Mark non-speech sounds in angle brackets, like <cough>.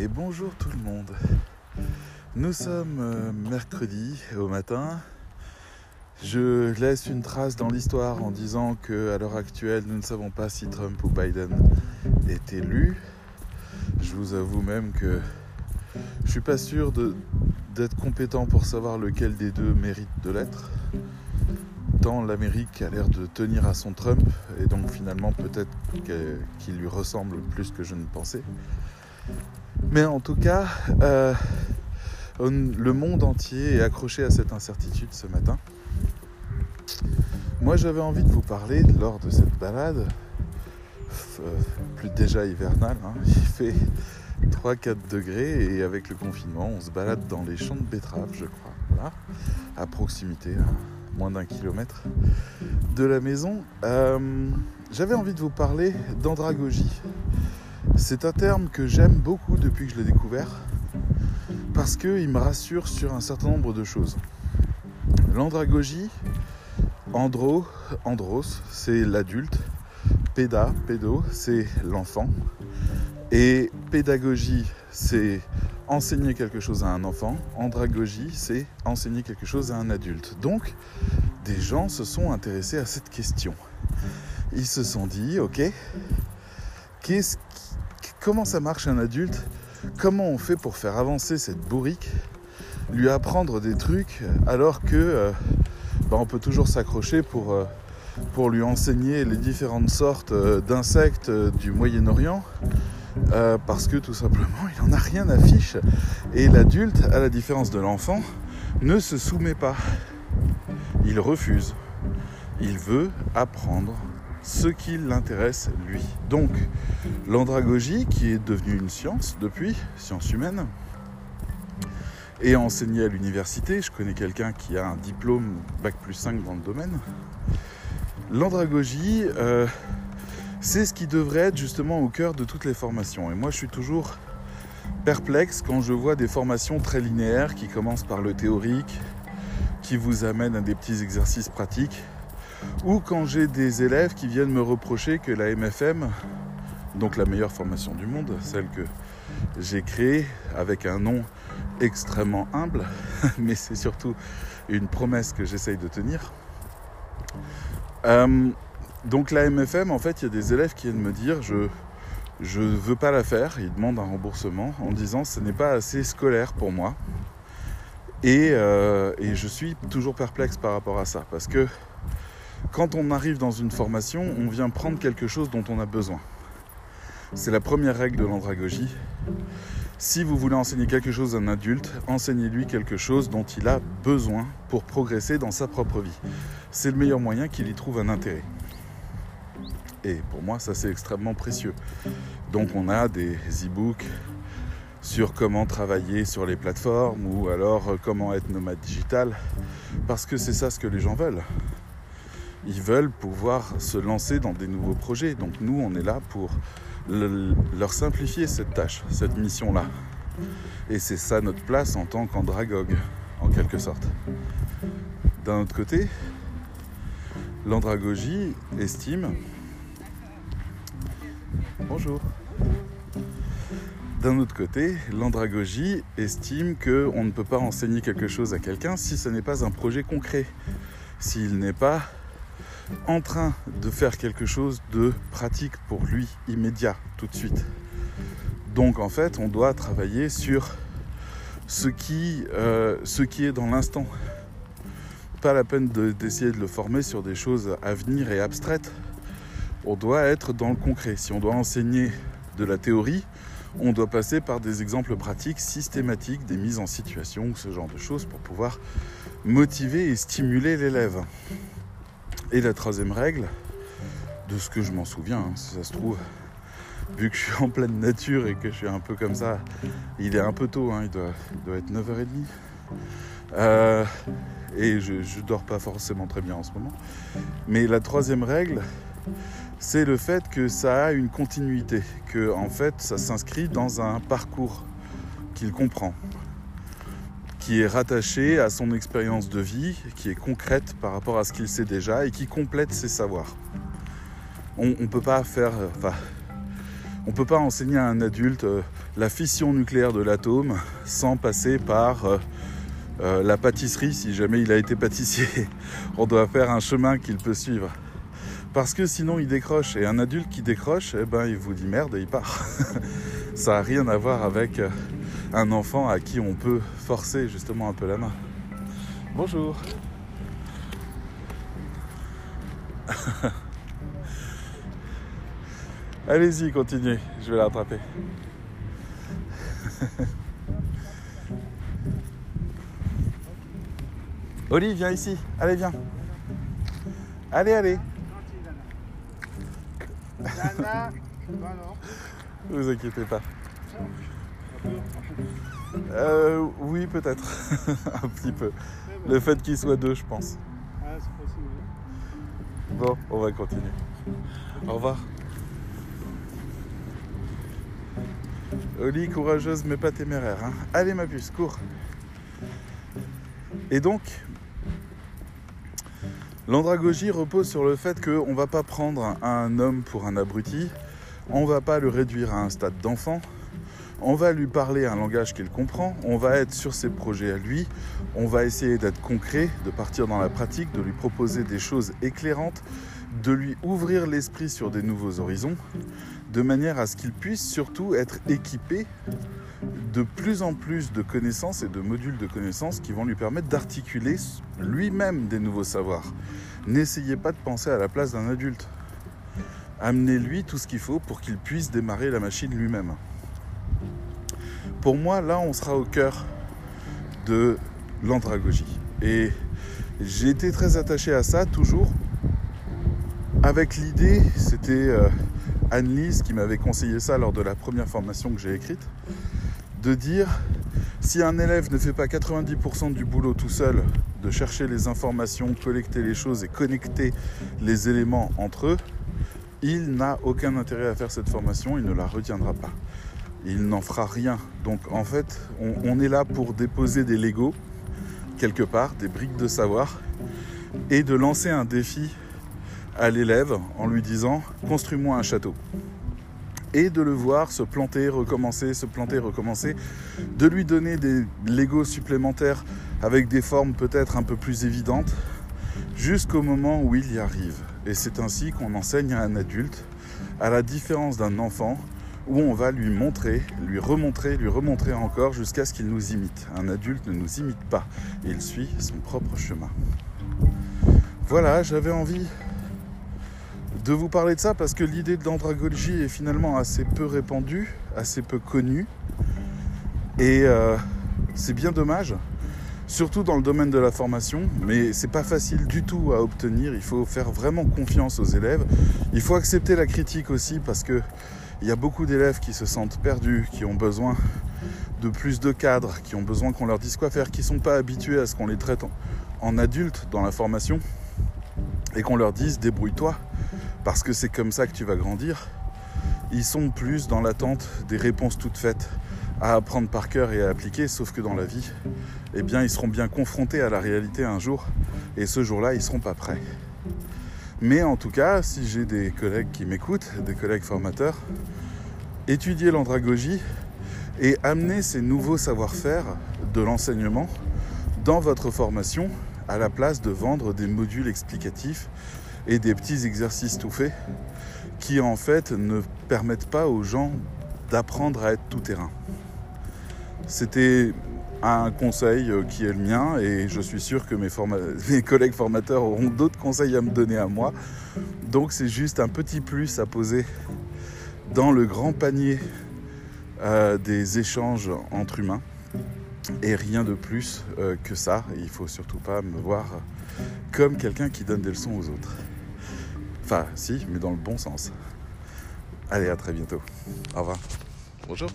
et bonjour tout le monde. Nous sommes euh, mercredi au matin. Je laisse une trace dans l'histoire en disant que à l'heure actuelle, nous ne savons pas si Trump ou Biden est élu. Je vous avoue même que je suis pas sûr d'être compétent pour savoir lequel des deux mérite de l'être. Tant l'Amérique a l'air de tenir à son Trump et donc finalement peut-être qu'il lui ressemble plus que je ne pensais. Mais en tout cas, euh, le monde entier est accroché à cette incertitude ce matin. Moi j'avais envie de vous parler lors de cette balade, euh, plus déjà hivernale, hein. <laughs> il fait 3-4 degrés et avec le confinement on se balade dans les champs de betteraves je crois, voilà, à proximité, à moins d'un kilomètre de la maison. Euh, j'avais envie de vous parler d'andragogie. C'est un terme que j'aime beaucoup depuis que je l'ai découvert parce qu'il me rassure sur un certain nombre de choses. L'andragogie, andro, andros, c'est l'adulte, péda, pédo, c'est l'enfant, et pédagogie, c'est enseigner quelque chose à un enfant, andragogie, c'est enseigner quelque chose à un adulte. Donc, des gens se sont intéressés à cette question. Ils se sont dit, ok, qu'est-ce comment ça marche un adulte? Comment on fait pour faire avancer cette bourrique? Lui apprendre des trucs alors que euh, bah, on peut toujours s'accrocher pour, euh, pour lui enseigner les différentes sortes euh, d'insectes du Moyen-Orient parce que tout simplement il n'en a rien à fiche. Et l'adulte, à la différence de l'enfant, ne se soumet pas. Il refuse. Il veut apprendre ce qui l'intéresse lui. Donc, l'andragogie, qui est devenue une science depuis, science humaine, et enseignée à l'université, je connais quelqu'un qui a un diplôme Bac plus 5 dans le domaine, l'andragogie, euh, c'est ce qui devrait être justement au cœur de toutes les formations. Et moi, je suis toujours perplexe quand je vois des formations très linéaires qui commencent par le théorique, qui vous amènent à des petits exercices pratiques, ou quand j'ai des élèves qui viennent me reprocher que la MFM, donc la meilleure formation du monde, celle que j'ai créée avec un nom extrêmement humble, <laughs> mais c'est surtout une promesse que j'essaye de tenir. Euh, donc la MFM, en fait, il y a des élèves qui viennent me dire je je veux pas la faire, ils demandent un remboursement en disant ce n'est pas assez scolaire pour moi. Et, euh, et je suis toujours perplexe par rapport à ça parce que quand on arrive dans une formation, on vient prendre quelque chose dont on a besoin. C'est la première règle de l'andragogie. Si vous voulez enseigner quelque chose à un adulte, enseignez-lui quelque chose dont il a besoin pour progresser dans sa propre vie. C'est le meilleur moyen qu'il y trouve un intérêt. Et pour moi, ça c'est extrêmement précieux. Donc on a des e-books sur comment travailler sur les plateformes ou alors comment être nomade digital, parce que c'est ça ce que les gens veulent ils veulent pouvoir se lancer dans des nouveaux projets. Donc nous, on est là pour leur simplifier cette tâche, cette mission-là. Et c'est ça notre place en tant qu'andragogue, en quelque sorte. D'un autre côté, l'andragogie estime... Bonjour. D'un autre côté, l'andragogie estime qu'on ne peut pas enseigner quelque chose à quelqu'un si ce n'est pas un projet concret, s'il n'est pas en train de faire quelque chose de pratique pour lui, immédiat, tout de suite. Donc en fait, on doit travailler sur ce qui, euh, est dans l'instant. Pas la peine d'essayer de, le former sur des choses à venir et abstraites. On doit être dans le concret. Si on doit enseigner de la théorie, on doit passer par des exemples pratiques systématiques, des mises en situation ce genre de choses pour pouvoir motiver et stimuler l'élève. Et la troisième règle, de ce que je m'en souviens, hein, si ça se trouve, vu que je suis en pleine nature et que je suis un peu comme ça, il est un peu tôt, hein, il, doit, être 9h30. Euh, et je ne dors pas forcément très bien en ce moment. Mais la troisième règle, c'est le fait que ça a une continuité, que en fait ça s'inscrit dans un parcours qu'il comprend qui est rattaché à son expérience de vie, qui est concrète par rapport à ce qu'il sait déjà et qui complète ses savoirs. On ne peut pas faire. Enfin, On peut pas enseigner à un adulte euh, la fission nucléaire de l'atome sans passer par euh, euh, la pâtisserie si jamais il a été pâtissier. <laughs> On doit faire un chemin qu'il peut suivre. Parce que sinon il décroche. Et un adulte qui décroche, eh ben, il vous dit merde et il part. <laughs> Ça n'a rien à voir avec un enfant à qui on peut forcer justement un peu la main. Bonjour. <laughs> Allez-y, continuez, je vais la rattraper. <laughs> Oli, viens ici. Allez, viens. Allez, allez. <laughs> Vous inquiétez pas. Euh, oui, peut-être. <laughs> Un petit peu. Le fait qu'il soit deux, je pense. Bon, on va continuer. Au revoir. Oli, courageuse mais pas téméraire. Hein. Allez ma puce, cours. Et donc, l'andragogie repose sur le fait qu'on ne va pas prendre un homme pour un abruti, on ne va pas le réduire à un stade d'enfant, on va lui parler un langage qu'il comprend, on va être sur ses projets à lui, on va essayer d'être concret, de partir dans la pratique, de lui proposer des choses éclairantes, de lui ouvrir l'esprit sur des nouveaux horizons, de manière à ce qu'il puisse surtout être équipé de plus en plus de connaissances et de modules de connaissances qui vont lui permettre d'articuler lui-même des nouveaux savoirs. N'essayez pas de penser à la place d'un adulte. Amenez-lui tout ce qu'il faut pour qu'il puisse démarrer la machine lui-même. Pour moi, là, on sera au cœur de l'andragogie. Et j'ai été très attaché à ça toujours avec l'idée, c'était euh, Anne-Lise qui m'avait conseillé ça lors de la première formation que j'ai écrite, de dire si un élève ne fait pas 90% du boulot tout seul, de chercher les informations, collecter les choses et connecter les éléments entre eux, il n'a aucun intérêt à faire cette formation, il ne la retiendra pas. Il n'en fera rien. Donc en fait, on, est là pour déposer des Legos quelque part, des briques de savoir, et de lancer un défi à l'élève en lui disant construis-moi un château. Et de le voir se planter, recommencer, se planter, recommencer, de lui donner des Legos supplémentaires avec des formes peut-être un peu plus évidentes, jusqu'au moment où il y arrive. Et c'est ainsi qu'on enseigne à un adulte, à la différence d'un enfant, où on va lui montrer, lui remontrer, lui remontrer encore jusqu'à ce qu'il nous imite. Un adulte ne nous imite pas, il suit son propre chemin. Voilà, j'avais envie de vous parler de ça parce que l'idée de l'andragogie est finalement assez peu répandue, assez peu connue. Et euh, c'est bien dommage, surtout dans le domaine de la formation, mais c'est pas facile du tout à obtenir. Il faut faire vraiment confiance aux élèves. Il faut accepter la critique aussi parce que il y a beaucoup d'élèves qui se sentent perdus, qui ont besoin de plus de cadres, qui ont besoin qu'on leur dise quoi faire, qui sont pas habitués à ce qu'on les traite en, en adultes dans la formation et qu'on leur dise débrouille-toi parce que c'est comme ça que tu vas grandir. Ils sont plus dans l'attente des réponses toutes faites à apprendre par cœur et à appliquer, sauf que dans la vie, eh bien, ils seront bien confrontés à la réalité un jour, et ce jour-là, ils ne seront pas prêts. Mais en tout cas, si j'ai des collègues qui m'écoutent, des collègues formateurs, étudier l'andragogie et amener ces nouveaux savoir-faire de l'enseignement dans votre formation à la place de vendre des modules explicatifs et des petits exercices tout faits qui en fait ne permettent pas aux gens d'apprendre à être tout terrain. C'était un conseil euh, qui est le mien et je suis sûr que <laughs> mes, collègues formateurs auront d'autres conseils à me donner à moi. Donc c'est juste un petit plus à poser dans le grand panier euh, des échanges entre humains et rien de plus euh, que ça. il faut surtout pas me voir comme quelqu'un qui donne des leçons aux autres. Enfin, si, mais dans le bon sens. Allez, à très bientôt. Au revoir. Bonjour.